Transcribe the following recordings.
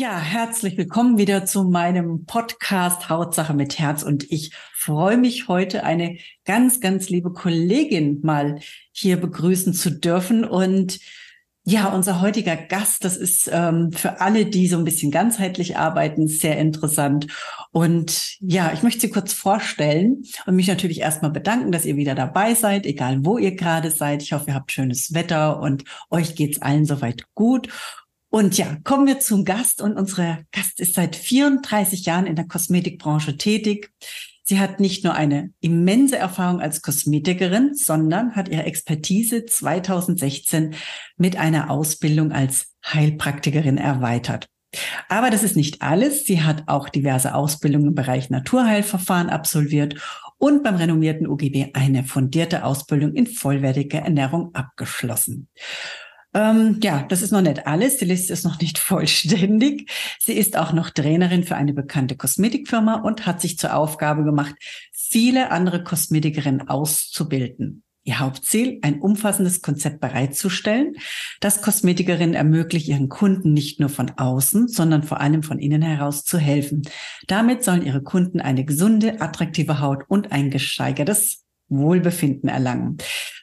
Ja, herzlich willkommen wieder zu meinem Podcast Hautsache mit Herz und ich freue mich heute eine ganz, ganz liebe Kollegin mal hier begrüßen zu dürfen und ja, unser heutiger Gast, das ist ähm, für alle, die so ein bisschen ganzheitlich arbeiten, sehr interessant. Und ja, ich möchte Sie kurz vorstellen und mich natürlich erstmal bedanken, dass ihr wieder dabei seid, egal wo ihr gerade seid. Ich hoffe, ihr habt schönes Wetter und euch geht's allen soweit gut. Und ja, kommen wir zum Gast. Und unsere Gast ist seit 34 Jahren in der Kosmetikbranche tätig. Sie hat nicht nur eine immense Erfahrung als Kosmetikerin, sondern hat ihre Expertise 2016 mit einer Ausbildung als Heilpraktikerin erweitert. Aber das ist nicht alles. Sie hat auch diverse Ausbildungen im Bereich Naturheilverfahren absolviert und beim renommierten UGB eine fundierte Ausbildung in vollwertiger Ernährung abgeschlossen. Ähm, ja, das ist noch nicht alles. Die Liste ist noch nicht vollständig. Sie ist auch noch Trainerin für eine bekannte Kosmetikfirma und hat sich zur Aufgabe gemacht, viele andere Kosmetikerinnen auszubilden. Ihr Hauptziel, ein umfassendes Konzept bereitzustellen, das Kosmetikerinnen ermöglicht, ihren Kunden nicht nur von außen, sondern vor allem von innen heraus zu helfen. Damit sollen ihre Kunden eine gesunde, attraktive Haut und ein gesteigertes Wohlbefinden erlangen.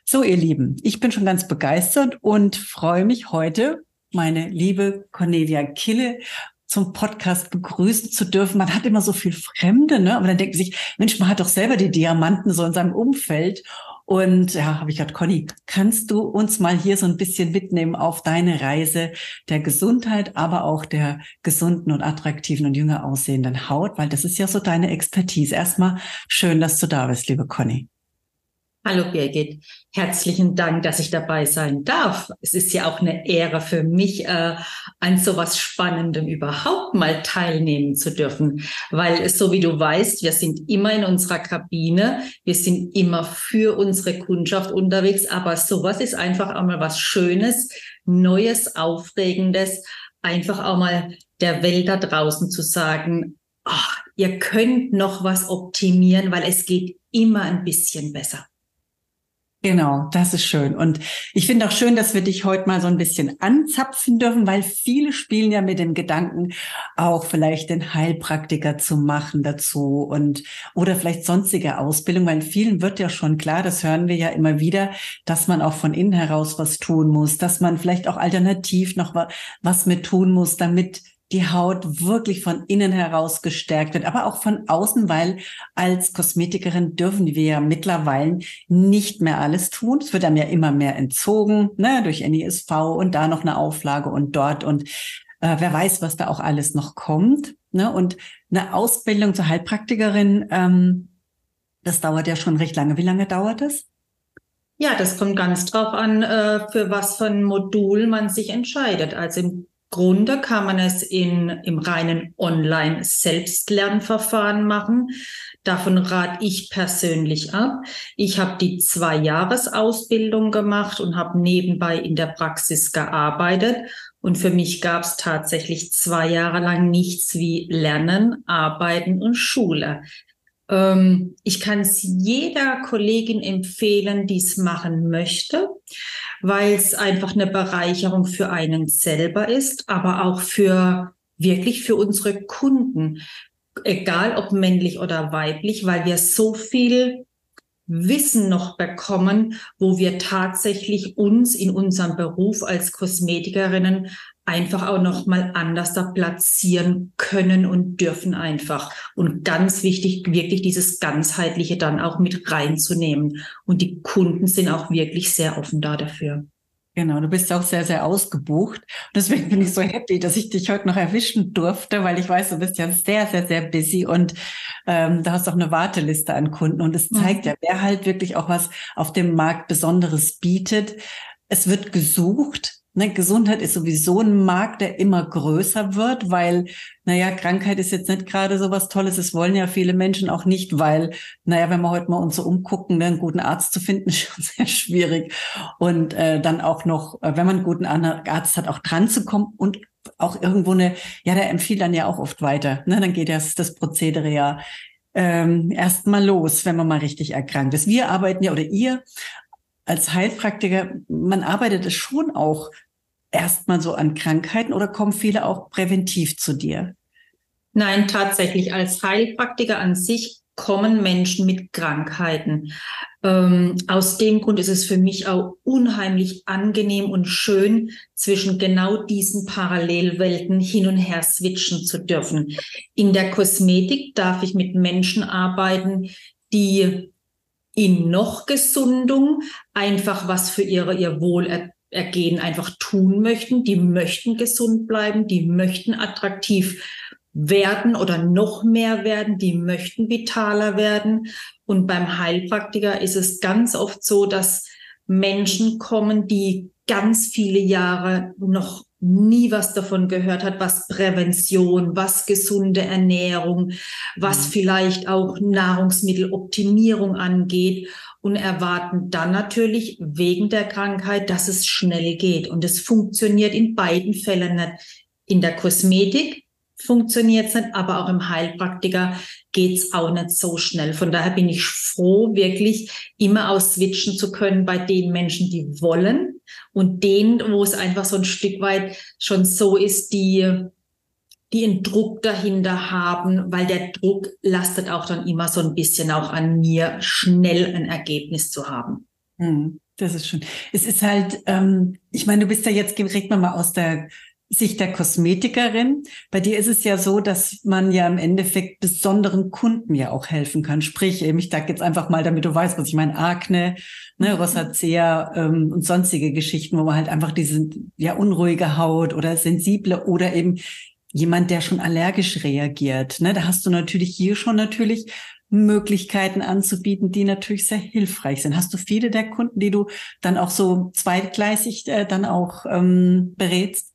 So, ihr Lieben, ich bin schon ganz begeistert und freue mich heute, meine liebe Cornelia Kille zum Podcast begrüßen zu dürfen. Man hat immer so viel Fremde, ne? Aber dann denkt man sich, Mensch, man hat doch selber die Diamanten so in seinem Umfeld. Und ja, habe ich gedacht, Conny, kannst du uns mal hier so ein bisschen mitnehmen auf deine Reise der Gesundheit, aber auch der gesunden und attraktiven und jünger aussehenden Haut, weil das ist ja so deine Expertise. Erstmal schön, dass du da bist, liebe Conny. Hallo Birgit, herzlichen Dank, dass ich dabei sein darf. Es ist ja auch eine Ehre für mich, äh, an so was Spannendem überhaupt mal teilnehmen zu dürfen, weil so wie du weißt, wir sind immer in unserer Kabine, wir sind immer für unsere Kundschaft unterwegs, aber sowas ist einfach auch mal was Schönes, Neues, Aufregendes, einfach auch mal der Welt da draußen zu sagen, oh, ihr könnt noch was optimieren, weil es geht immer ein bisschen besser. Genau, das ist schön. Und ich finde auch schön, dass wir dich heute mal so ein bisschen anzapfen dürfen, weil viele spielen ja mit dem Gedanken, auch vielleicht den Heilpraktiker zu machen dazu und oder vielleicht sonstige Ausbildung, weil vielen wird ja schon klar, das hören wir ja immer wieder, dass man auch von innen heraus was tun muss, dass man vielleicht auch alternativ noch was mit tun muss, damit die Haut wirklich von innen heraus gestärkt wird, aber auch von außen, weil als Kosmetikerin dürfen wir ja mittlerweile nicht mehr alles tun. Es wird einem ja immer mehr entzogen, ne, durch NISV und da noch eine Auflage und dort und äh, wer weiß, was da auch alles noch kommt. Ne? Und eine Ausbildung zur Heilpraktikerin, ähm, das dauert ja schon recht lange. Wie lange dauert das? Ja, das kommt ganz drauf an, äh, für was für ein Modul man sich entscheidet. Also im Grunde kann man es in, im reinen Online-Selbstlernverfahren machen. Davon rate ich persönlich ab. Ich habe die zwei Jahresausbildung gemacht und habe nebenbei in der Praxis gearbeitet. Und für mich gab es tatsächlich zwei Jahre lang nichts wie Lernen, Arbeiten und Schule. Ähm, ich kann es jeder Kollegin empfehlen, die es machen möchte weil es einfach eine Bereicherung für einen selber ist, aber auch für wirklich für unsere Kunden, egal ob männlich oder weiblich, weil wir so viel Wissen noch bekommen, wo wir tatsächlich uns in unserem Beruf als Kosmetikerinnen einfach auch noch mal anders da platzieren können und dürfen einfach. Und ganz wichtig, wirklich dieses ganzheitliche dann auch mit reinzunehmen. Und die Kunden sind auch wirklich sehr offen da dafür. Genau, du bist auch sehr, sehr ausgebucht. Und deswegen bin ich so happy, dass ich dich heute noch erwischen durfte, weil ich weiß, du bist ja sehr, sehr, sehr busy und ähm, da hast auch eine Warteliste an Kunden. Und es zeigt mhm. ja, wer halt wirklich auch was auf dem Markt Besonderes bietet. Es wird gesucht Ne, Gesundheit ist sowieso ein Markt, der immer größer wird, weil, naja, Krankheit ist jetzt nicht gerade so was Tolles. Es wollen ja viele Menschen auch nicht, weil, naja, wenn wir heute mal uns so umgucken, ne, einen guten Arzt zu finden, ist schon sehr schwierig. Und äh, dann auch noch, äh, wenn man einen guten Arzt hat, auch dran zu kommen und auch irgendwo eine, ja, der empfiehlt dann ja auch oft weiter. Ne? Dann geht das, das Prozedere ja ähm, erst mal los, wenn man mal richtig erkrankt ist. Wir arbeiten ja, oder ihr als Heilpraktiker, man arbeitet es schon auch erstmal so an Krankheiten oder kommen viele auch präventiv zu dir? Nein, tatsächlich als Heilpraktiker an sich kommen Menschen mit Krankheiten. Ähm, aus dem Grund ist es für mich auch unheimlich angenehm und schön, zwischen genau diesen Parallelwelten hin und her switchen zu dürfen. In der Kosmetik darf ich mit Menschen arbeiten, die in noch Gesundung einfach was für ihre, ihr Wohlergehen einfach tun möchten. Die möchten gesund bleiben, die möchten attraktiv werden oder noch mehr werden, die möchten vitaler werden. Und beim Heilpraktiker ist es ganz oft so, dass Menschen kommen, die ganz viele Jahre noch nie was davon gehört hat, was Prävention, was gesunde Ernährung, was mhm. vielleicht auch Nahrungsmitteloptimierung angeht und erwarten dann natürlich wegen der Krankheit, dass es schnell geht. Und es funktioniert in beiden Fällen nicht. In der Kosmetik funktioniert es nicht, aber auch im Heilpraktiker geht's auch nicht so schnell. Von daher bin ich froh, wirklich immer ausswitchen zu können bei den Menschen, die wollen und denen, wo es einfach so ein Stück weit schon so ist, die die einen Druck dahinter haben, weil der Druck lastet auch dann immer so ein bisschen auch an mir, schnell ein Ergebnis zu haben. Hm, das ist schön. Es ist halt, ähm, ich meine, du bist ja jetzt, regt man mal aus der Sicht der Kosmetikerin. Bei dir ist es ja so, dass man ja im Endeffekt besonderen Kunden ja auch helfen kann. Sprich, ich sage jetzt einfach mal, damit du weißt, was ich meine, Akne, ne, mhm. Rosacea ähm, und sonstige Geschichten, wo man halt einfach diese ja unruhige Haut oder sensible oder eben jemand, der schon allergisch reagiert. Ne, da hast du natürlich hier schon natürlich Möglichkeiten anzubieten, die natürlich sehr hilfreich sind. Hast du viele der Kunden, die du dann auch so zweitgleisig äh, dann auch ähm, berätst?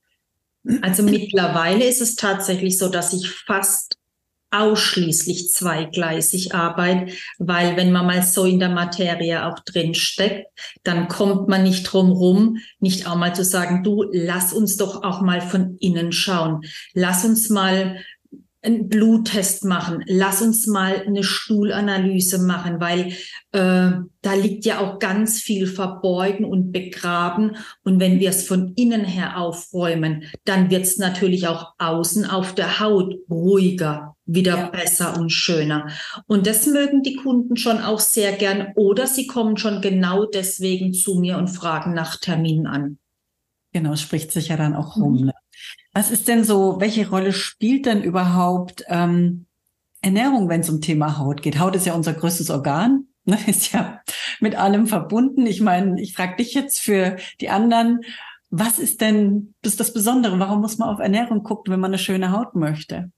Also mittlerweile ist es tatsächlich so, dass ich fast ausschließlich zweigleisig arbeite, weil wenn man mal so in der Materie auch drin steckt, dann kommt man nicht drum rum, nicht auch mal zu sagen, du, lass uns doch auch mal von innen schauen. Lass uns mal einen Bluttest machen, lass uns mal eine Stuhlanalyse machen, weil äh, da liegt ja auch ganz viel verborgen und begraben. Und wenn wir es von innen her aufräumen, dann wird es natürlich auch außen auf der Haut ruhiger, wieder ja. besser und schöner. Und das mögen die Kunden schon auch sehr gern. Oder sie kommen schon genau deswegen zu mir und fragen nach Terminen an. Genau, spricht sich ja dann auch rum. Mhm. Ne? Was ist denn so, welche Rolle spielt denn überhaupt ähm, Ernährung, wenn es um Thema Haut geht? Haut ist ja unser größtes Organ, ne, ist ja mit allem verbunden. Ich meine, ich frage dich jetzt für die anderen, was ist denn das, das Besondere? Warum muss man auf Ernährung gucken, wenn man eine schöne Haut möchte?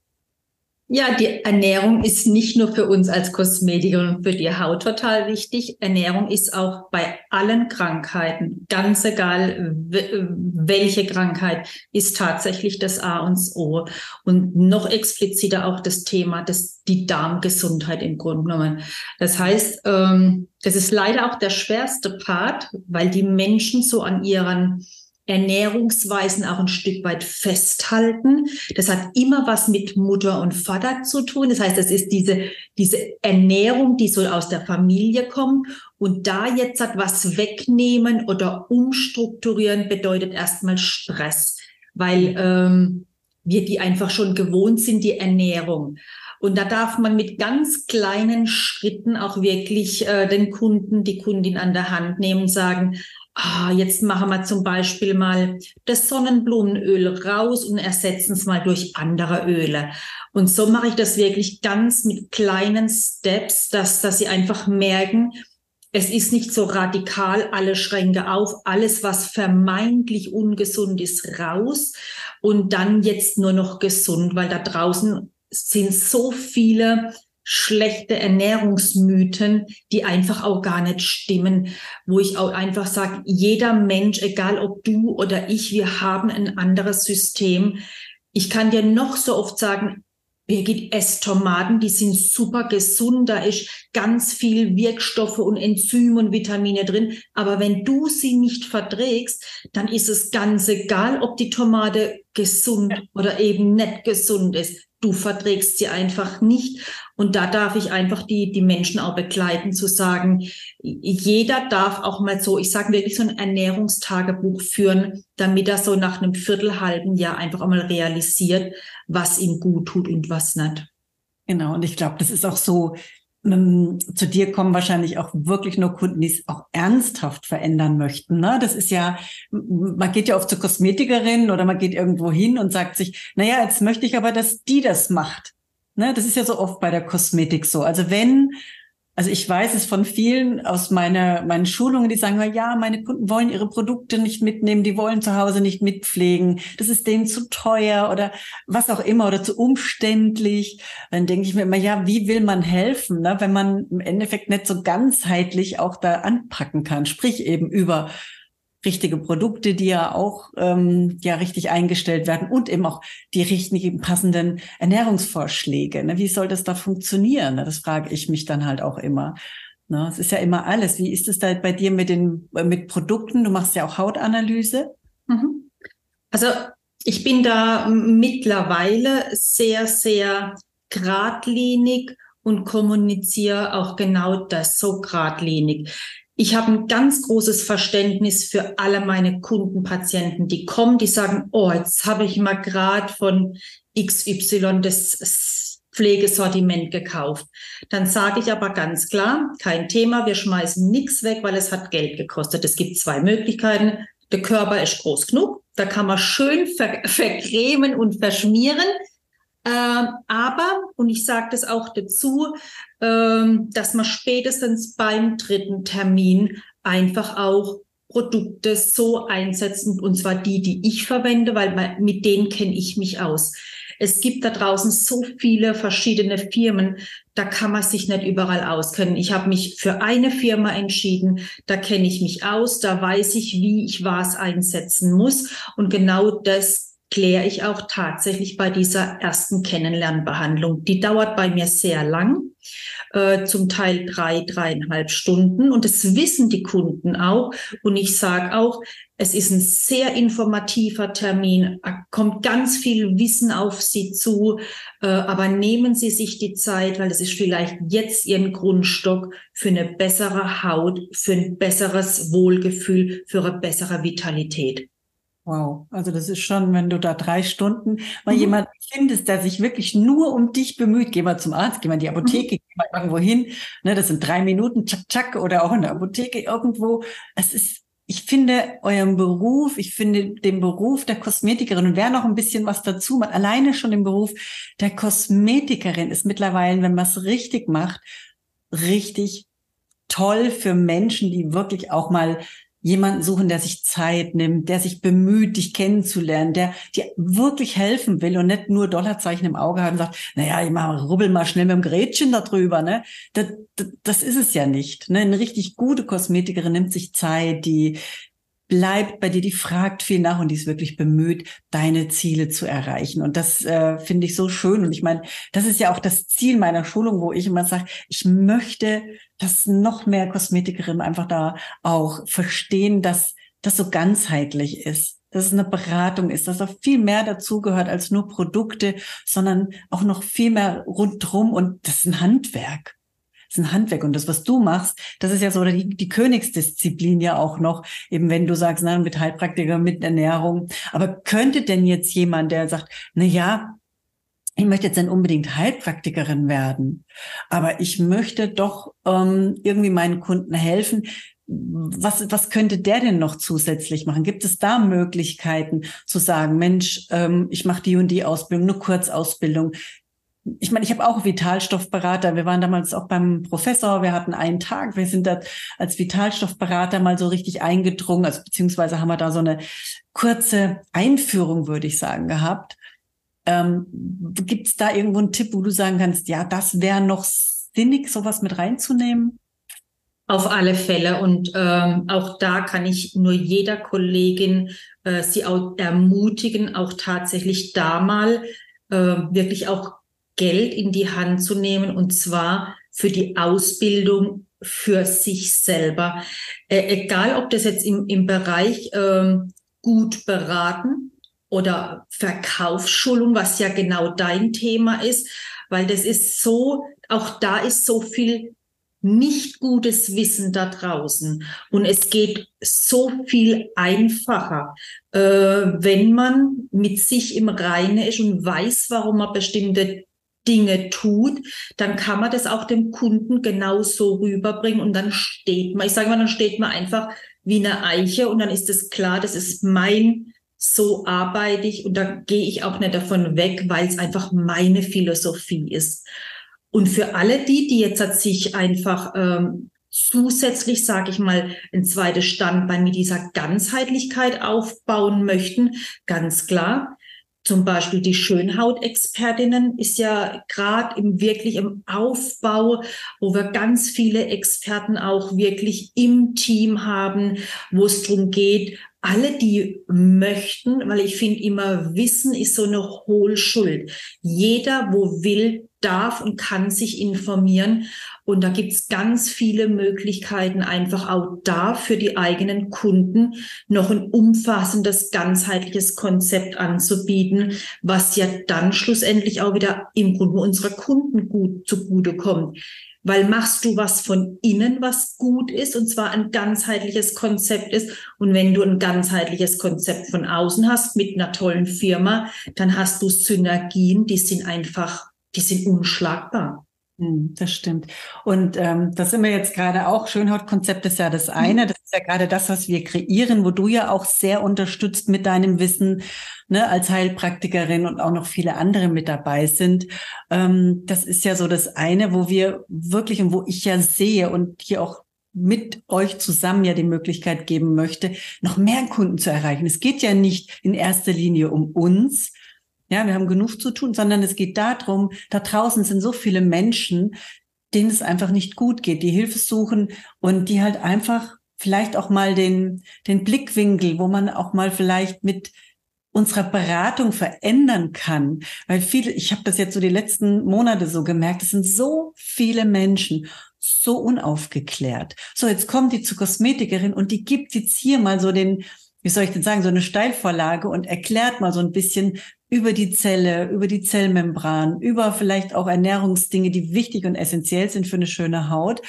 Ja, die Ernährung ist nicht nur für uns als Kosmetiker und für die Haut total wichtig. Ernährung ist auch bei allen Krankheiten, ganz egal welche Krankheit, ist tatsächlich das A und das O. Und noch expliziter auch das Thema, das, die Darmgesundheit im Grunde genommen. Das heißt, ähm, das ist leider auch der schwerste Part, weil die Menschen so an ihren Ernährungsweisen auch ein Stück weit festhalten. Das hat immer was mit Mutter und Vater zu tun. Das heißt, das ist diese, diese Ernährung, die so aus der Familie kommt. Und da jetzt hat was wegnehmen oder umstrukturieren bedeutet erstmal Stress, weil ähm, wir die einfach schon gewohnt sind, die Ernährung. Und da darf man mit ganz kleinen Schritten auch wirklich äh, den Kunden, die Kundin an der Hand nehmen, sagen, ah, jetzt machen wir zum Beispiel mal das Sonnenblumenöl raus und ersetzen es mal durch andere Öle. Und so mache ich das wirklich ganz mit kleinen Steps, dass, dass sie einfach merken, es ist nicht so radikal, alle Schränke auf, alles, was vermeintlich ungesund ist, raus und dann jetzt nur noch gesund, weil da draußen sind so viele schlechte Ernährungsmythen, die einfach auch gar nicht stimmen, wo ich auch einfach sage, jeder Mensch, egal ob du oder ich, wir haben ein anderes System. Ich kann dir noch so oft sagen, Birgit, Esstomaten, die sind super gesund, da ist ganz viel Wirkstoffe und Enzyme und Vitamine drin. Aber wenn du sie nicht verträgst, dann ist es ganz egal, ob die Tomate gesund oder eben nicht gesund ist. Du verträgst sie einfach nicht. Und da darf ich einfach die, die Menschen auch begleiten, zu sagen, jeder darf auch mal so, ich sage wirklich so ein Ernährungstagebuch führen, damit er so nach einem viertelhalben Jahr einfach auch mal realisiert, was ihm gut tut und was nicht. Genau, und ich glaube, das ist auch so, ähm, zu dir kommen wahrscheinlich auch wirklich nur Kunden, die es auch ernsthaft verändern möchten. Ne? Das ist ja, man geht ja oft zur Kosmetikerin oder man geht irgendwo hin und sagt sich, naja, jetzt möchte ich aber, dass die das macht. Ne? Das ist ja so oft bei der Kosmetik so. Also wenn also ich weiß es von vielen aus meiner, meinen Schulungen, die sagen, ja, meine Kunden wollen ihre Produkte nicht mitnehmen, die wollen zu Hause nicht mitpflegen, das ist denen zu teuer oder was auch immer oder zu umständlich. Dann denke ich mir immer, ja, wie will man helfen, ne, wenn man im Endeffekt nicht so ganzheitlich auch da anpacken kann, sprich eben über richtige Produkte, die ja auch ähm, ja richtig eingestellt werden und eben auch die richtigen passenden Ernährungsvorschläge. Ne? Wie soll das da funktionieren? Das frage ich mich dann halt auch immer. Ne? Es ist ja immer alles. Wie ist es da bei dir mit den mit Produkten? Du machst ja auch Hautanalyse. Mhm. Also ich bin da mittlerweile sehr, sehr geradlinig und kommuniziere auch genau das so geradlinig. Ich habe ein ganz großes Verständnis für alle meine Kundenpatienten, die kommen, die sagen, oh, jetzt habe ich mal gerade von XY das Pflegesortiment gekauft. Dann sage ich aber ganz klar, kein Thema, wir schmeißen nichts weg, weil es hat Geld gekostet. Es gibt zwei Möglichkeiten. Der Körper ist groß genug, da kann man schön ver vercremen und verschmieren. Ähm, aber, und ich sage das auch dazu, dass man spätestens beim dritten Termin einfach auch Produkte so einsetzen, und zwar die, die ich verwende, weil mit denen kenne ich mich aus. Es gibt da draußen so viele verschiedene Firmen, da kann man sich nicht überall auskennen. Ich habe mich für eine Firma entschieden, da kenne ich mich aus, da weiß ich, wie ich was einsetzen muss. Und genau das kläre ich auch tatsächlich bei dieser ersten Kennenlernbehandlung. Die dauert bei mir sehr lang, äh, zum Teil drei, dreieinhalb Stunden. Und das wissen die Kunden auch. Und ich sage auch, es ist ein sehr informativer Termin, kommt ganz viel Wissen auf Sie zu, äh, aber nehmen Sie sich die Zeit, weil es ist vielleicht jetzt Ihren Grundstock für eine bessere Haut, für ein besseres Wohlgefühl, für eine bessere Vitalität. Wow, also das ist schon, wenn du da drei Stunden mal mhm. jemand findest, der sich wirklich nur um dich bemüht, geh mal zum Arzt, geh mal in die mhm. Apotheke, mhm. geh mal irgendwo hin, ne, das sind drei Minuten, tschak, tschak, oder auch in der Apotheke irgendwo. Es ist, ich finde euren Beruf, ich finde den Beruf der Kosmetikerin und wer noch ein bisschen was dazu macht, alleine schon den Beruf der Kosmetikerin ist mittlerweile, wenn man es richtig macht, richtig toll für Menschen, die wirklich auch mal jemanden suchen, der sich Zeit nimmt, der sich bemüht, dich kennenzulernen, der dir wirklich helfen will und nicht nur Dollarzeichen im Auge hat und sagt, naja, ich mach, rubbel mal schnell mit dem Gretchen drüber, ne? Das, das, das ist es ja nicht. Ne? Eine richtig gute Kosmetikerin nimmt sich Zeit, die, bleibt bei dir, die fragt viel nach und die ist wirklich bemüht, deine Ziele zu erreichen. Und das äh, finde ich so schön. Und ich meine, das ist ja auch das Ziel meiner Schulung, wo ich immer sage, ich möchte, dass noch mehr Kosmetikerinnen einfach da auch verstehen, dass das so ganzheitlich ist dass es eine Beratung ist, dass auch viel mehr dazugehört als nur Produkte, sondern auch noch viel mehr rundrum und das ist ein Handwerk ist ein Handwerk. Und das, was du machst, das ist ja so die, die Königsdisziplin ja auch noch, eben wenn du sagst, na, mit Heilpraktiker, mit Ernährung. Aber könnte denn jetzt jemand, der sagt, na ja, ich möchte jetzt dann unbedingt Heilpraktikerin werden, aber ich möchte doch ähm, irgendwie meinen Kunden helfen. Was, was könnte der denn noch zusätzlich machen? Gibt es da Möglichkeiten zu sagen, Mensch, ähm, ich mache die und die Ausbildung, eine Kurzausbildung, ich meine, ich habe auch Vitalstoffberater. Wir waren damals auch beim Professor. Wir hatten einen Tag. Wir sind da als Vitalstoffberater mal so richtig eingedrungen. Also beziehungsweise haben wir da so eine kurze Einführung, würde ich sagen, gehabt. Ähm, Gibt es da irgendwo einen Tipp, wo du sagen kannst, ja, das wäre noch sinnig, sowas mit reinzunehmen? Auf alle Fälle. Und ähm, auch da kann ich nur jeder Kollegin äh, sie auch ermutigen, auch tatsächlich da mal äh, wirklich auch Geld in die Hand zu nehmen und zwar für die Ausbildung für sich selber. Äh, egal, ob das jetzt im, im Bereich ähm, gut beraten oder Verkaufsschulung, was ja genau dein Thema ist, weil das ist so, auch da ist so viel nicht gutes Wissen da draußen. Und es geht so viel einfacher, äh, wenn man mit sich im Reinen ist und weiß, warum man bestimmte Dinge tut, dann kann man das auch dem Kunden genauso rüberbringen und dann steht man, ich sage mal, dann steht man einfach wie eine Eiche und dann ist es klar, das ist mein, so arbeite ich und da gehe ich auch nicht davon weg, weil es einfach meine Philosophie ist. Und für alle die, die jetzt sich einfach ähm, zusätzlich, sage ich mal, ein zweites Standbein mit dieser Ganzheitlichkeit aufbauen möchten, ganz klar. Zum Beispiel die Schönhautexpertinnen ist ja gerade im wirklich im Aufbau, wo wir ganz viele Experten auch wirklich im Team haben, wo es darum geht, alle, die möchten, weil ich finde immer, Wissen ist so eine Hohlschuld. Jeder, wo will, darf und kann sich informieren. Und da gibt's ganz viele Möglichkeiten, einfach auch da für die eigenen Kunden noch ein umfassendes, ganzheitliches Konzept anzubieten, was ja dann schlussendlich auch wieder im Grunde unserer Kunden gut zugutekommt. Weil machst du was von innen, was gut ist, und zwar ein ganzheitliches Konzept ist. Und wenn du ein ganzheitliches Konzept von außen hast mit einer tollen Firma, dann hast du Synergien, die sind einfach, die sind unschlagbar. Hm, das stimmt. Und ähm, da sind wir jetzt gerade auch. Schönhautkonzept ist ja das mhm. eine. Das ist ja gerade das, was wir kreieren, wo du ja auch sehr unterstützt mit deinem Wissen ne, als Heilpraktikerin und auch noch viele andere mit dabei sind. Ähm, das ist ja so das eine, wo wir wirklich und wo ich ja sehe und hier auch mit euch zusammen ja die Möglichkeit geben möchte, noch mehr Kunden zu erreichen. Es geht ja nicht in erster Linie um uns, ja, wir haben genug zu tun, sondern es geht darum, da draußen sind so viele Menschen, denen es einfach nicht gut geht, die Hilfe suchen und die halt einfach vielleicht auch mal den, den Blickwinkel, wo man auch mal vielleicht mit unserer Beratung verändern kann. Weil viele, ich habe das jetzt so die letzten Monate so gemerkt, es sind so viele Menschen so unaufgeklärt. So, jetzt kommt die zur Kosmetikerin und die gibt jetzt hier mal so den, wie soll ich denn sagen, so eine Steilvorlage und erklärt mal so ein bisschen, über die Zelle, über die Zellmembran, über vielleicht auch Ernährungsdinge, die wichtig und essentiell sind für eine schöne Haut.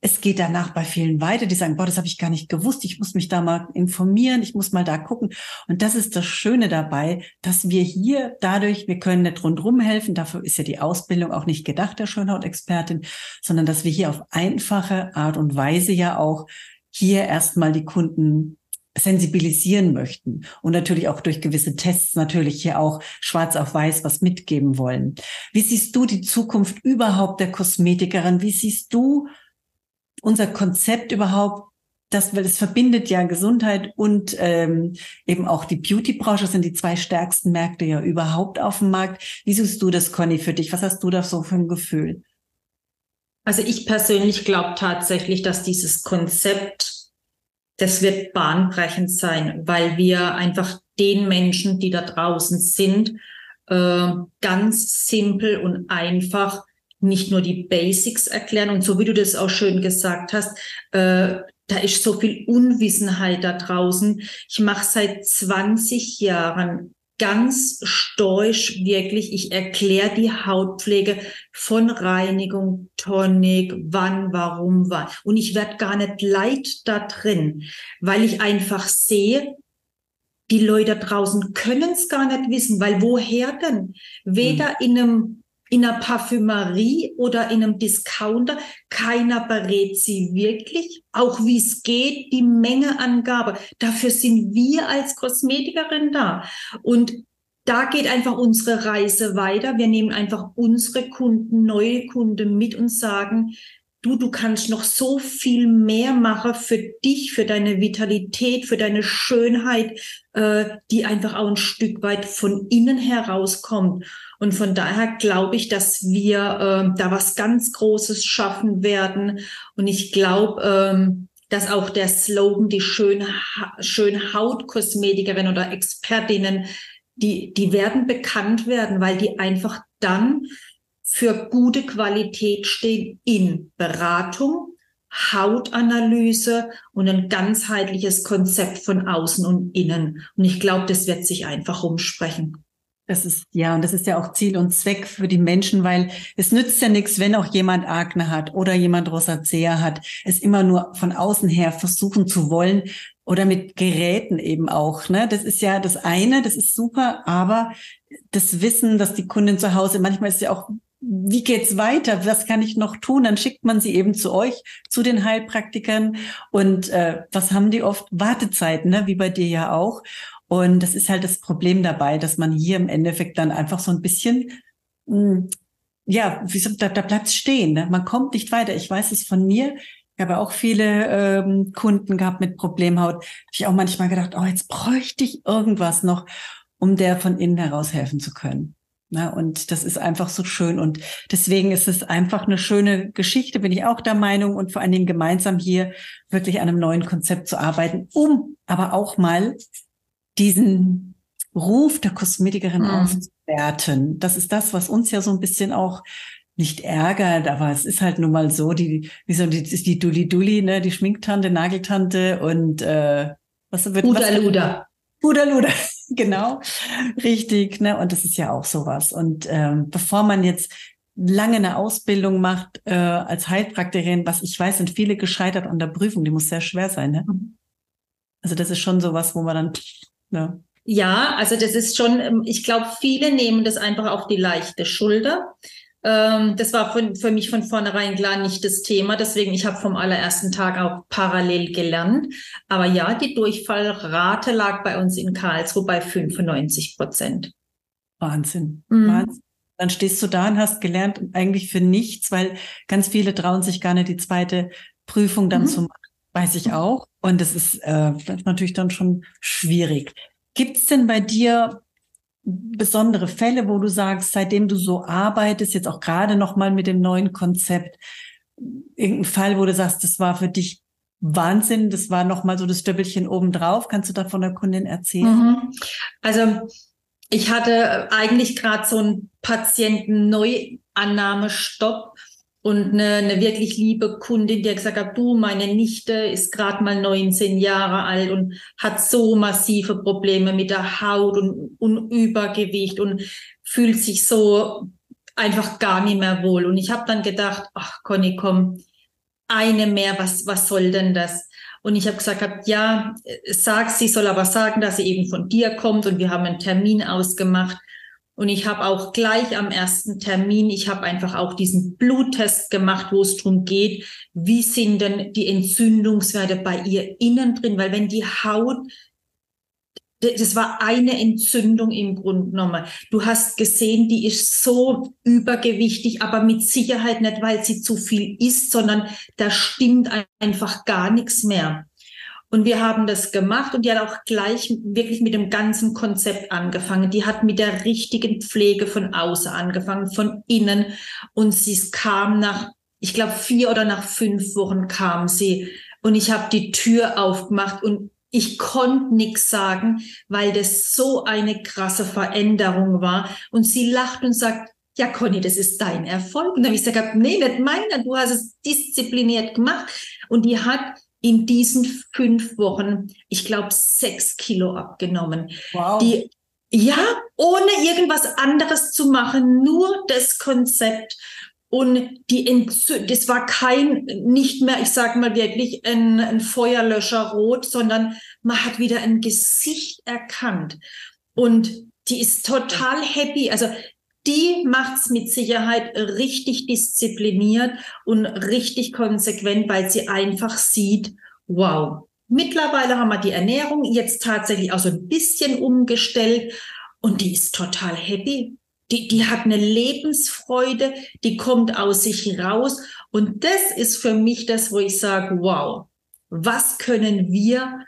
Es geht danach bei vielen weiter, die sagen, boah, das habe ich gar nicht gewusst, ich muss mich da mal informieren, ich muss mal da gucken. Und das ist das Schöne dabei, dass wir hier dadurch, wir können nicht rundherum helfen, dafür ist ja die Ausbildung auch nicht gedacht, der Schönhautexpertin, sondern dass wir hier auf einfache Art und Weise ja auch hier erstmal die Kunden sensibilisieren möchten und natürlich auch durch gewisse Tests natürlich hier auch schwarz auf weiß was mitgeben wollen. Wie siehst du die Zukunft überhaupt der Kosmetikerin? Wie siehst du unser Konzept überhaupt? Das, weil es verbindet ja Gesundheit und ähm, eben auch die Beauty-Branche sind die zwei stärksten Märkte ja überhaupt auf dem Markt. Wie siehst du das, Conny, für dich? Was hast du da so für ein Gefühl? Also ich persönlich glaube tatsächlich, dass dieses Konzept das wird bahnbrechend sein, weil wir einfach den Menschen, die da draußen sind, äh, ganz simpel und einfach nicht nur die Basics erklären und so wie du das auch schön gesagt hast, äh, da ist so viel Unwissenheit da draußen. Ich mache seit 20 Jahren ganz stoisch wirklich. Ich erkläre die Hautpflege von Reinigung, Tonic, wann, warum, wann. Und ich werde gar nicht leid da drin, weil ich einfach sehe, die Leute draußen können es gar nicht wissen, weil woher denn? Weder mhm. in einem in einer Parfümerie oder in einem Discounter. Keiner berät sie wirklich, auch wie es geht, die Mengeangabe. Dafür sind wir als Kosmetikerin da. Und da geht einfach unsere Reise weiter. Wir nehmen einfach unsere Kunden, neue Kunden mit und sagen, du, du kannst noch so viel mehr machen für dich, für deine Vitalität, für deine Schönheit, äh, die einfach auch ein Stück weit von innen herauskommt. Und von daher glaube ich, dass wir äh, da was ganz Großes schaffen werden. Und ich glaube, ähm, dass auch der Slogan, die schön, schön Hautkosmetikerin oder Expertinnen, die, die werden bekannt werden, weil die einfach dann für gute Qualität stehen in Beratung, Hautanalyse und ein ganzheitliches Konzept von außen und innen. Und ich glaube, das wird sich einfach umsprechen. Das ist, ja, und das ist ja auch Ziel und Zweck für die Menschen, weil es nützt ja nichts, wenn auch jemand Akne hat oder jemand Rosacea hat, es immer nur von außen her versuchen zu wollen oder mit Geräten eben auch, ne? Das ist ja das eine, das ist super, aber das Wissen, dass die Kundin zu Hause, manchmal ist ja auch wie geht's weiter? Was kann ich noch tun? Dann schickt man sie eben zu euch, zu den Heilpraktikern. Und äh, was haben die oft? Wartezeiten, ne? wie bei dir ja auch. Und das ist halt das Problem dabei, dass man hier im Endeffekt dann einfach so ein bisschen, mh, hm, ja, wie so, da, da bleibt stehen. Ne? Man kommt nicht weiter. Ich weiß es von mir. Ich habe auch viele ähm, Kunden gehabt mit Problemhaut. Habe ich auch manchmal gedacht, oh, jetzt bräuchte ich irgendwas noch, um der von innen heraus helfen zu können. Na, und das ist einfach so schön. Und deswegen ist es einfach eine schöne Geschichte, bin ich auch der Meinung. Und vor allen Dingen gemeinsam hier wirklich an einem neuen Konzept zu arbeiten, um aber auch mal diesen Ruf der Kosmetikerin mhm. aufzuwerten. Das ist das, was uns ja so ein bisschen auch nicht ärgert, aber es ist halt nun mal so, die, wie so, die, die Dulli Dulli, ne, die Schminktante, Nageltante und, äh, was wird, Uda Luda. Uda Luda, genau. Richtig, ne, und das ist ja auch sowas. Und, ähm, bevor man jetzt lange eine Ausbildung macht, äh, als Heilpraktikerin, was ich weiß, sind viele gescheitert an der Prüfung, die muss sehr schwer sein, ne? Mhm. Also das ist schon sowas, wo man dann ja. ja, also das ist schon, ähm, ich glaube, viele nehmen das einfach auf die leichte Schulter. Ähm, das war für, für mich von vornherein klar nicht das Thema. Deswegen, ich habe vom allerersten Tag auch parallel gelernt. Aber ja, die Durchfallrate lag bei uns in Karlsruhe bei 95 Prozent. Wahnsinn. Mhm. Wahnsinn. Dann stehst du da und hast gelernt eigentlich für nichts, weil ganz viele trauen sich gar nicht die zweite Prüfung dann mhm. zu machen. Weiß ich auch. Und das ist, äh, das ist natürlich dann schon schwierig. Gibt es denn bei dir besondere Fälle, wo du sagst, seitdem du so arbeitest, jetzt auch gerade noch mal mit dem neuen Konzept, irgendein Fall, wo du sagst, das war für dich Wahnsinn, das war noch mal so das Stöppelchen obendrauf. Kannst du da von der Kundin erzählen? Mhm. Also ich hatte eigentlich gerade so einen Patienten-Neuannahmestopp und eine, eine wirklich liebe Kundin, die gesagt hat, du, meine Nichte ist gerade mal 19 Jahre alt und hat so massive Probleme mit der Haut und, und Übergewicht und fühlt sich so einfach gar nicht mehr wohl. Und ich habe dann gedacht, ach Conny, komm, eine mehr, was, was soll denn das? Und ich habe gesagt, ja, sag, sie soll aber sagen, dass sie eben von dir kommt und wir haben einen Termin ausgemacht. Und ich habe auch gleich am ersten Termin, ich habe einfach auch diesen Bluttest gemacht, wo es darum geht, wie sind denn die Entzündungswerte bei ihr innen drin, weil wenn die Haut das war eine Entzündung im Grunde genommen. Du hast gesehen, die ist so übergewichtig, aber mit Sicherheit nicht, weil sie zu viel isst, sondern da stimmt einfach gar nichts mehr. Und wir haben das gemacht und die hat auch gleich wirklich mit dem ganzen Konzept angefangen. Die hat mit der richtigen Pflege von außen angefangen, von innen. Und sie kam nach, ich glaube, vier oder nach fünf Wochen kam sie. Und ich habe die Tür aufgemacht und ich konnte nichts sagen, weil das so eine krasse Veränderung war. Und sie lacht und sagt, ja, Conny, das ist dein Erfolg. Und dann habe ich gesagt, nee, nicht meiner, du hast es diszipliniert gemacht. Und die hat in diesen fünf Wochen, ich glaube, sechs Kilo abgenommen. Wow. Die, ja, ohne irgendwas anderes zu machen, nur das Konzept. Und die Entzü das war kein, nicht mehr, ich sage mal wirklich ein, ein Feuerlöscher rot, sondern man hat wieder ein Gesicht erkannt. Und die ist total happy. Also die macht's mit Sicherheit richtig diszipliniert und richtig konsequent, weil sie einfach sieht, wow, mittlerweile haben wir die Ernährung jetzt tatsächlich auch so ein bisschen umgestellt und die ist total happy. Die, die hat eine Lebensfreude, die kommt aus sich raus Und das ist für mich das, wo ich sage, wow, was können wir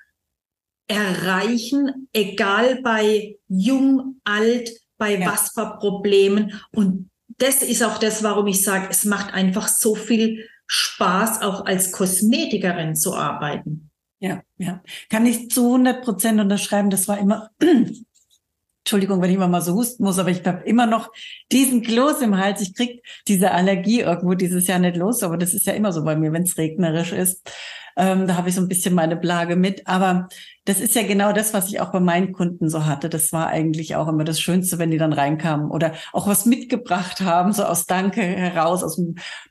erreichen, egal bei jung, alt, bei ja. was für Problemen. Und das ist auch das, warum ich sage, es macht einfach so viel Spaß, auch als Kosmetikerin zu arbeiten. Ja, ja. Kann ich zu 100 Prozent unterschreiben. Das war immer, Entschuldigung, wenn ich immer mal so husten muss, aber ich habe immer noch diesen Kloß im Hals. Ich krieg diese Allergie irgendwo dieses Jahr nicht los, aber das ist ja immer so bei mir, wenn es regnerisch ist. Ähm, da habe ich so ein bisschen meine Plage mit. Aber das ist ja genau das, was ich auch bei meinen Kunden so hatte. Das war eigentlich auch immer das Schönste, wenn die dann reinkamen oder auch was mitgebracht haben, so aus Danke heraus, aus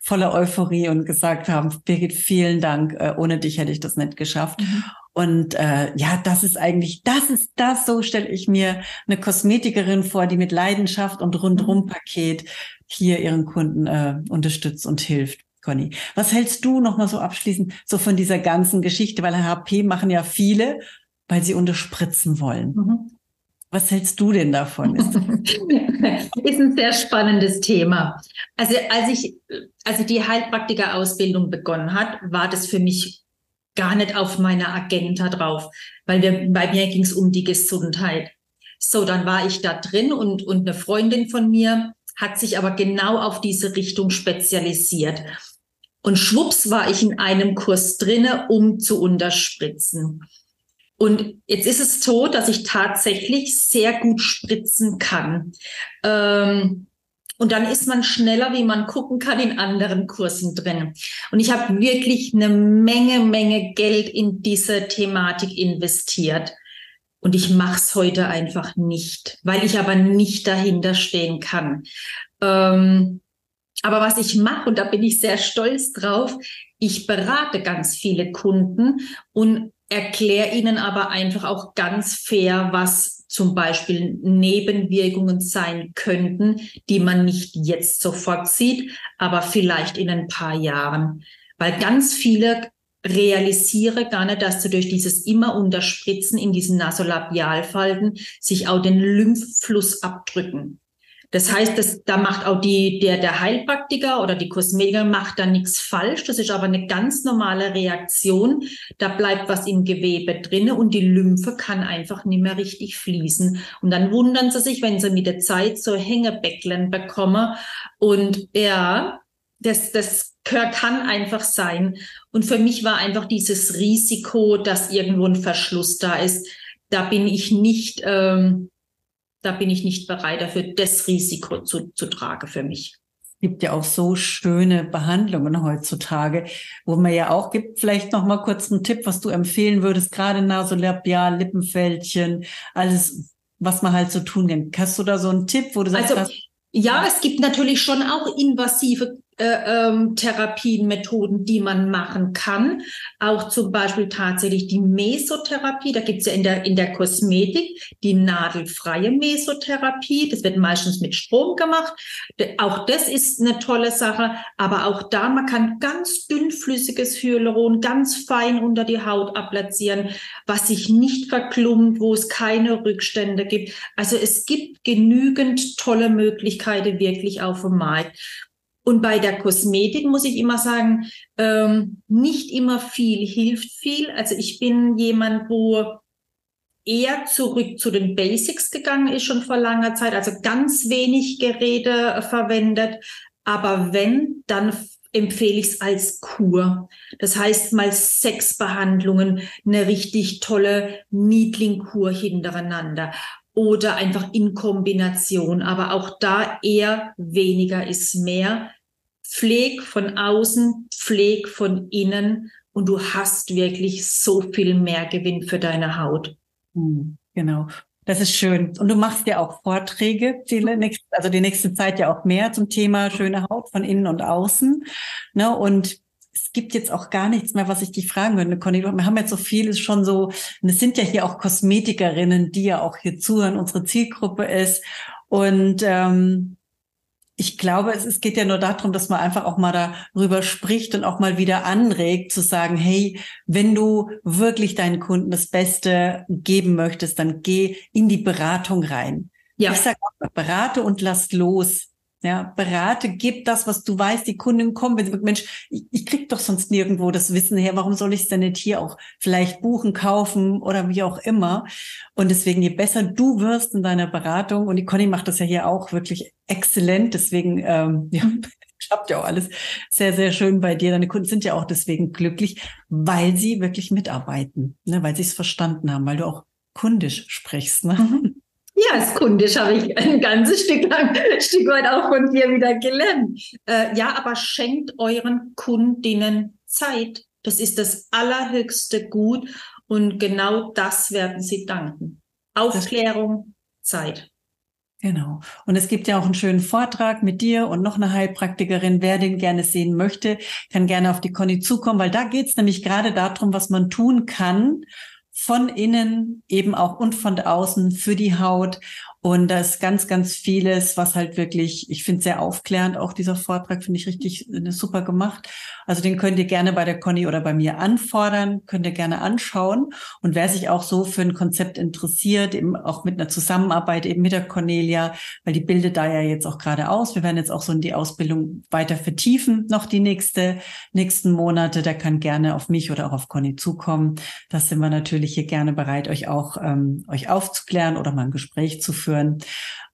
voller Euphorie und gesagt haben, Birgit, vielen Dank. Äh, ohne dich hätte ich das nicht geschafft. Mhm. Und äh, ja, das ist eigentlich, das ist das, so stelle ich mir eine Kosmetikerin vor, die mit Leidenschaft und rundrum Paket hier ihren Kunden äh, unterstützt und hilft. Conny. Was hältst du noch mal so abschließend so von dieser ganzen Geschichte? Weil HP machen ja viele, weil sie unterspritzen wollen. Mhm. Was hältst du denn davon? ist ein sehr spannendes Thema. Also als ich, als ich die Heilpraktiker-Ausbildung begonnen hat, war das für mich gar nicht auf meiner Agenda drauf, weil wir, bei mir ging es um die Gesundheit. So, dann war ich da drin und, und eine Freundin von mir hat sich aber genau auf diese Richtung spezialisiert. Und schwupps war ich in einem Kurs drinne, um zu unterspritzen. Und jetzt ist es so, dass ich tatsächlich sehr gut spritzen kann. Ähm, und dann ist man schneller, wie man gucken kann, in anderen Kursen drin. Und ich habe wirklich eine Menge, Menge Geld in diese Thematik investiert. Und ich mache es heute einfach nicht, weil ich aber nicht dahinter stehen kann. Ähm, aber was ich mache, und da bin ich sehr stolz drauf, ich berate ganz viele Kunden und erkläre ihnen aber einfach auch ganz fair, was zum Beispiel Nebenwirkungen sein könnten, die man nicht jetzt sofort sieht, aber vielleicht in ein paar Jahren. Weil ganz viele realisiere gar nicht, dass du durch dieses immer Unterspritzen in diesen Nasolabialfalten sich auch den Lymphfluss abdrücken. Das heißt, das, da macht auch die, der, der Heilpraktiker oder die Kosmetiker macht da nichts falsch. Das ist aber eine ganz normale Reaktion. Da bleibt was im Gewebe drinne und die Lymphe kann einfach nicht mehr richtig fließen. Und dann wundern sie sich, wenn sie mit der Zeit so Hängebäcklen bekommen. Und ja, das, das kann einfach sein. Und für mich war einfach dieses Risiko, dass irgendwo ein Verschluss da ist. Da bin ich nicht, ähm, da bin ich nicht bereit dafür, das Risiko zu, zu tragen für mich. Es gibt ja auch so schöne Behandlungen heutzutage, wo man ja auch gibt, vielleicht noch mal kurz einen Tipp, was du empfehlen würdest, gerade Nasolabial, Lippenfältchen, alles, was man halt so tun kann. Hast du da so einen Tipp, wo du sagst, also, ja, es gibt natürlich schon auch invasive äh, ähm, Therapienmethoden, die man machen kann. Auch zum Beispiel tatsächlich die Mesotherapie. Da gibt es ja in der, in der Kosmetik die nadelfreie Mesotherapie. Das wird meistens mit Strom gemacht. Auch das ist eine tolle Sache. Aber auch da, man kann ganz dünnflüssiges Hyaluron ganz fein unter die Haut applizieren, was sich nicht verklumpt, wo es keine Rückstände gibt. Also es gibt genügend tolle Möglichkeiten wirklich auf dem Markt. Und bei der Kosmetik muss ich immer sagen, ähm, nicht immer viel hilft viel. Also ich bin jemand, wo eher zurück zu den Basics gegangen ist schon vor langer Zeit, also ganz wenig Geräte verwendet. Aber wenn, dann empfehle ich es als Kur. Das heißt mal sechs Behandlungen, eine richtig tolle Niedlingkur hintereinander oder einfach in Kombination. Aber auch da eher weniger ist mehr. Pfleg von außen, Pfleg von innen und du hast wirklich so viel mehr Gewinn für deine Haut. Hm, genau. Das ist schön. Und du machst ja auch Vorträge, die nächste, also die nächste Zeit ja auch mehr zum Thema schöne Haut von innen und außen. Ne? Und es gibt jetzt auch gar nichts mehr, was ich dich fragen könnte, Conny. Wir haben jetzt so vieles schon so, und es sind ja hier auch Kosmetikerinnen, die ja auch hier zuhören, unsere Zielgruppe ist. Und ähm, ich glaube, es, es geht ja nur darum, dass man einfach auch mal darüber spricht und auch mal wieder anregt, zu sagen, hey, wenn du wirklich deinen Kunden das Beste geben möchtest, dann geh in die Beratung rein. Ja. Ich sage berate und lass los. Ja, berate, gib das, was du weißt. Die Kunden kommen, wenn sie sagen, Mensch, ich, ich krieg doch sonst nirgendwo das Wissen her. Warum soll ich es denn nicht hier auch vielleicht buchen, kaufen oder wie auch immer? Und deswegen, je besser du wirst in deiner Beratung, und die Conny macht das ja hier auch wirklich exzellent. Deswegen, ähm, ja, mhm. klappt ja auch alles sehr, sehr schön bei dir. Deine Kunden sind ja auch deswegen glücklich, weil sie wirklich mitarbeiten, ne? weil sie es verstanden haben, weil du auch kundisch sprichst. Ne? Mhm. Ja, als kundisch habe ich ein ganzes Stück lang, Stück weit auch von dir wieder gelernt. Äh, ja, aber schenkt euren Kundinnen Zeit. Das ist das allerhöchste Gut und genau das werden sie danken. Aufklärung, Zeit. Genau. Und es gibt ja auch einen schönen Vortrag mit dir und noch eine Heilpraktikerin. Wer den gerne sehen möchte, kann gerne auf die Conny zukommen, weil da geht es nämlich gerade darum, was man tun kann, von innen eben auch und von außen für die Haut und da ist ganz, ganz vieles, was halt wirklich, ich finde sehr aufklärend, auch dieser Vortrag finde ich richtig äh, super gemacht. Also den könnt ihr gerne bei der Conny oder bei mir anfordern, könnt ihr gerne anschauen. Und wer sich auch so für ein Konzept interessiert, eben auch mit einer Zusammenarbeit eben mit der Cornelia, weil die bildet da ja jetzt auch gerade aus. Wir werden jetzt auch so in die Ausbildung weiter vertiefen, noch die nächste, nächsten Monate. Der kann gerne auf mich oder auch auf Conny zukommen. Das sind wir natürlich hier gerne bereit, euch auch, ähm, euch aufzuklären oder mal ein Gespräch zu führen führen.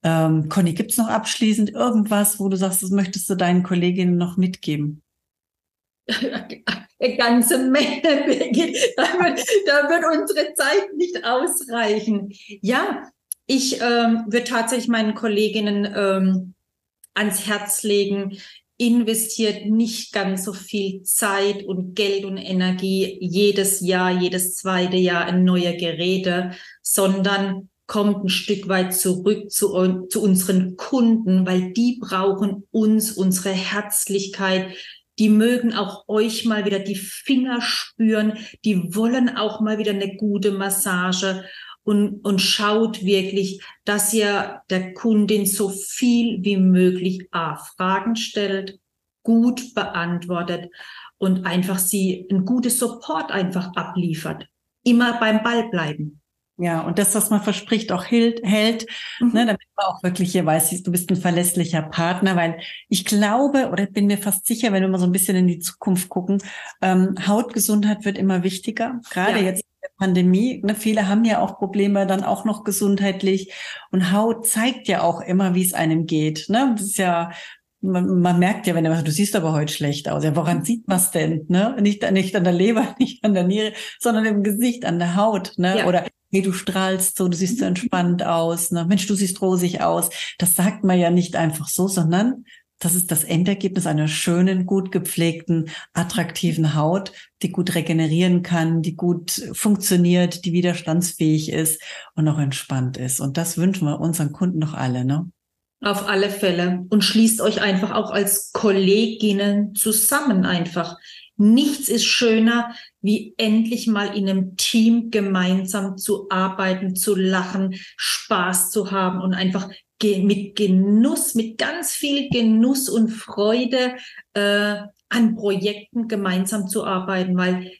Ähm, Conny, gibt es noch abschließend irgendwas, wo du sagst, das möchtest du deinen Kolleginnen noch mitgeben? Eine ganze Menge, Da wird, da wird unsere Zeit nicht ausreichen. Ja, ich ähm, würde tatsächlich meinen Kolleginnen ähm, ans Herz legen, investiert nicht ganz so viel Zeit und Geld und Energie jedes Jahr, jedes zweite Jahr in neue Geräte, sondern kommt ein Stück weit zurück zu, zu unseren Kunden, weil die brauchen uns, unsere Herzlichkeit. Die mögen auch euch mal wieder die Finger spüren. Die wollen auch mal wieder eine gute Massage und, und schaut wirklich, dass ihr der Kundin so viel wie möglich A, Fragen stellt, gut beantwortet und einfach sie ein gutes Support einfach abliefert. Immer beim Ball bleiben. Ja, und das, was man verspricht, auch hält, hält mhm. ne, damit man auch wirklich hier weiß, du bist ein verlässlicher Partner, weil ich glaube oder bin mir fast sicher, wenn wir mal so ein bisschen in die Zukunft gucken, ähm, Hautgesundheit wird immer wichtiger, gerade ja. jetzt in der Pandemie. Ne, viele haben ja auch Probleme dann auch noch gesundheitlich und Haut zeigt ja auch immer, wie es einem geht. Ne? Das ist ja man, man merkt ja, wenn er du siehst aber heute schlecht aus. Ja, woran sieht man es denn? Ne? Nicht, nicht an der Leber, nicht an der Niere, sondern im Gesicht, an der Haut. Ne? Ja. Oder hey, du strahlst so, du siehst so entspannt aus, ne? Mensch, du siehst rosig aus. Das sagt man ja nicht einfach so, sondern das ist das Endergebnis einer schönen, gut gepflegten, attraktiven Haut, die gut regenerieren kann, die gut funktioniert, die widerstandsfähig ist und auch entspannt ist. Und das wünschen wir unseren Kunden doch alle, ne? Auf alle Fälle. Und schließt euch einfach auch als Kolleginnen zusammen einfach. Nichts ist schöner, wie endlich mal in einem Team gemeinsam zu arbeiten, zu lachen, Spaß zu haben und einfach mit Genuss, mit ganz viel Genuss und Freude äh, an Projekten gemeinsam zu arbeiten, weil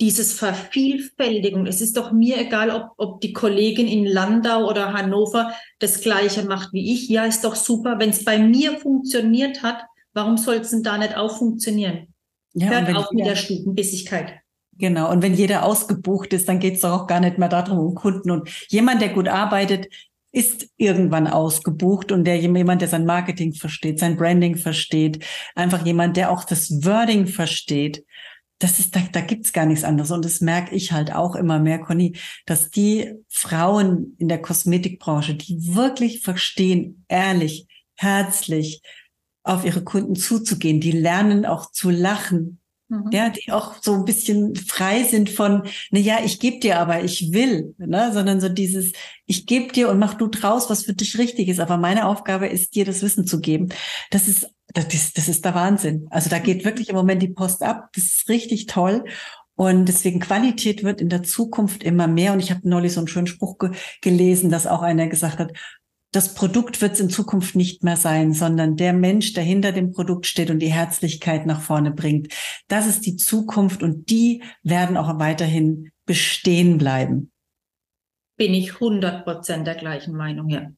dieses Vervielfältigen, es ist doch mir egal, ob, ob die Kollegin in Landau oder Hannover das gleiche macht wie ich. Ja, ist doch super. Wenn es bei mir funktioniert hat, warum soll es denn da nicht auch funktionieren? Ja, Hört auf mit der Stutenbissigkeit. Genau. Und wenn jeder ausgebucht ist, dann geht es doch auch gar nicht mehr darum, um Kunden. Und jemand, der gut arbeitet, ist irgendwann ausgebucht und der jemand, der sein Marketing versteht, sein Branding versteht, einfach jemand, der auch das Wording versteht. Das ist, da, da gibt's gar nichts anderes. Und das merke ich halt auch immer mehr, Conny, dass die Frauen in der Kosmetikbranche, die wirklich verstehen, ehrlich, herzlich, auf ihre Kunden zuzugehen. Die lernen auch zu lachen. Mhm. Ja, die auch so ein bisschen frei sind von, na ja, ich gebe dir aber, ich will, ne? sondern so dieses, ich gebe dir und mach du draus, was für dich richtig ist. Aber meine Aufgabe ist, dir das Wissen zu geben. Das ist, das ist, das ist der Wahnsinn. Also da geht wirklich im Moment die Post ab. Das ist richtig toll. Und deswegen Qualität wird in der Zukunft immer mehr. Und ich habe neulich so einen schönen Spruch ge gelesen, dass auch einer gesagt hat, das Produkt wird es in Zukunft nicht mehr sein, sondern der Mensch, der hinter dem Produkt steht und die Herzlichkeit nach vorne bringt. Das ist die Zukunft und die werden auch weiterhin bestehen bleiben. Bin ich 100 Prozent der gleichen Meinung, ja.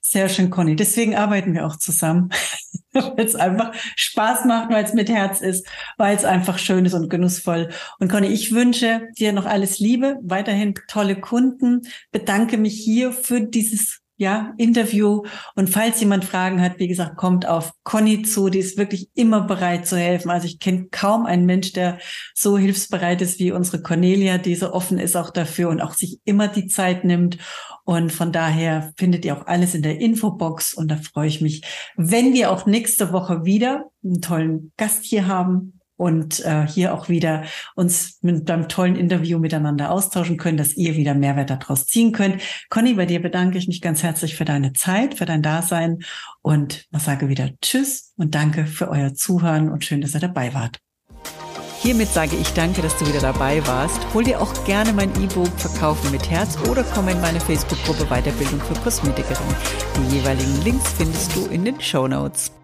Sehr schön, Conny. Deswegen arbeiten wir auch zusammen. weil es einfach Spaß macht, weil es mit Herz ist, weil es einfach schön ist und genussvoll. Und Conny, ich wünsche dir noch alles Liebe, weiterhin tolle Kunden, bedanke mich hier für dieses ja, Interview. Und falls jemand Fragen hat, wie gesagt, kommt auf Conny zu. Die ist wirklich immer bereit zu helfen. Also ich kenne kaum einen Mensch, der so hilfsbereit ist wie unsere Cornelia, die so offen ist auch dafür und auch sich immer die Zeit nimmt. Und von daher findet ihr auch alles in der Infobox. Und da freue ich mich, wenn wir auch nächste Woche wieder einen tollen Gast hier haben und äh, hier auch wieder uns mit einem tollen Interview miteinander austauschen können, dass ihr wieder Mehrwert daraus ziehen könnt. Conny, bei dir bedanke ich mich ganz herzlich für deine Zeit, für dein Dasein und ich sage wieder Tschüss und danke für euer Zuhören und schön, dass ihr dabei wart. Hiermit sage ich danke, dass du wieder dabei warst. Hol dir auch gerne mein E-Book Verkaufen mit Herz oder komm in meine Facebook-Gruppe Weiterbildung für Kosmetikerin. Die jeweiligen Links findest du in den Show Notes.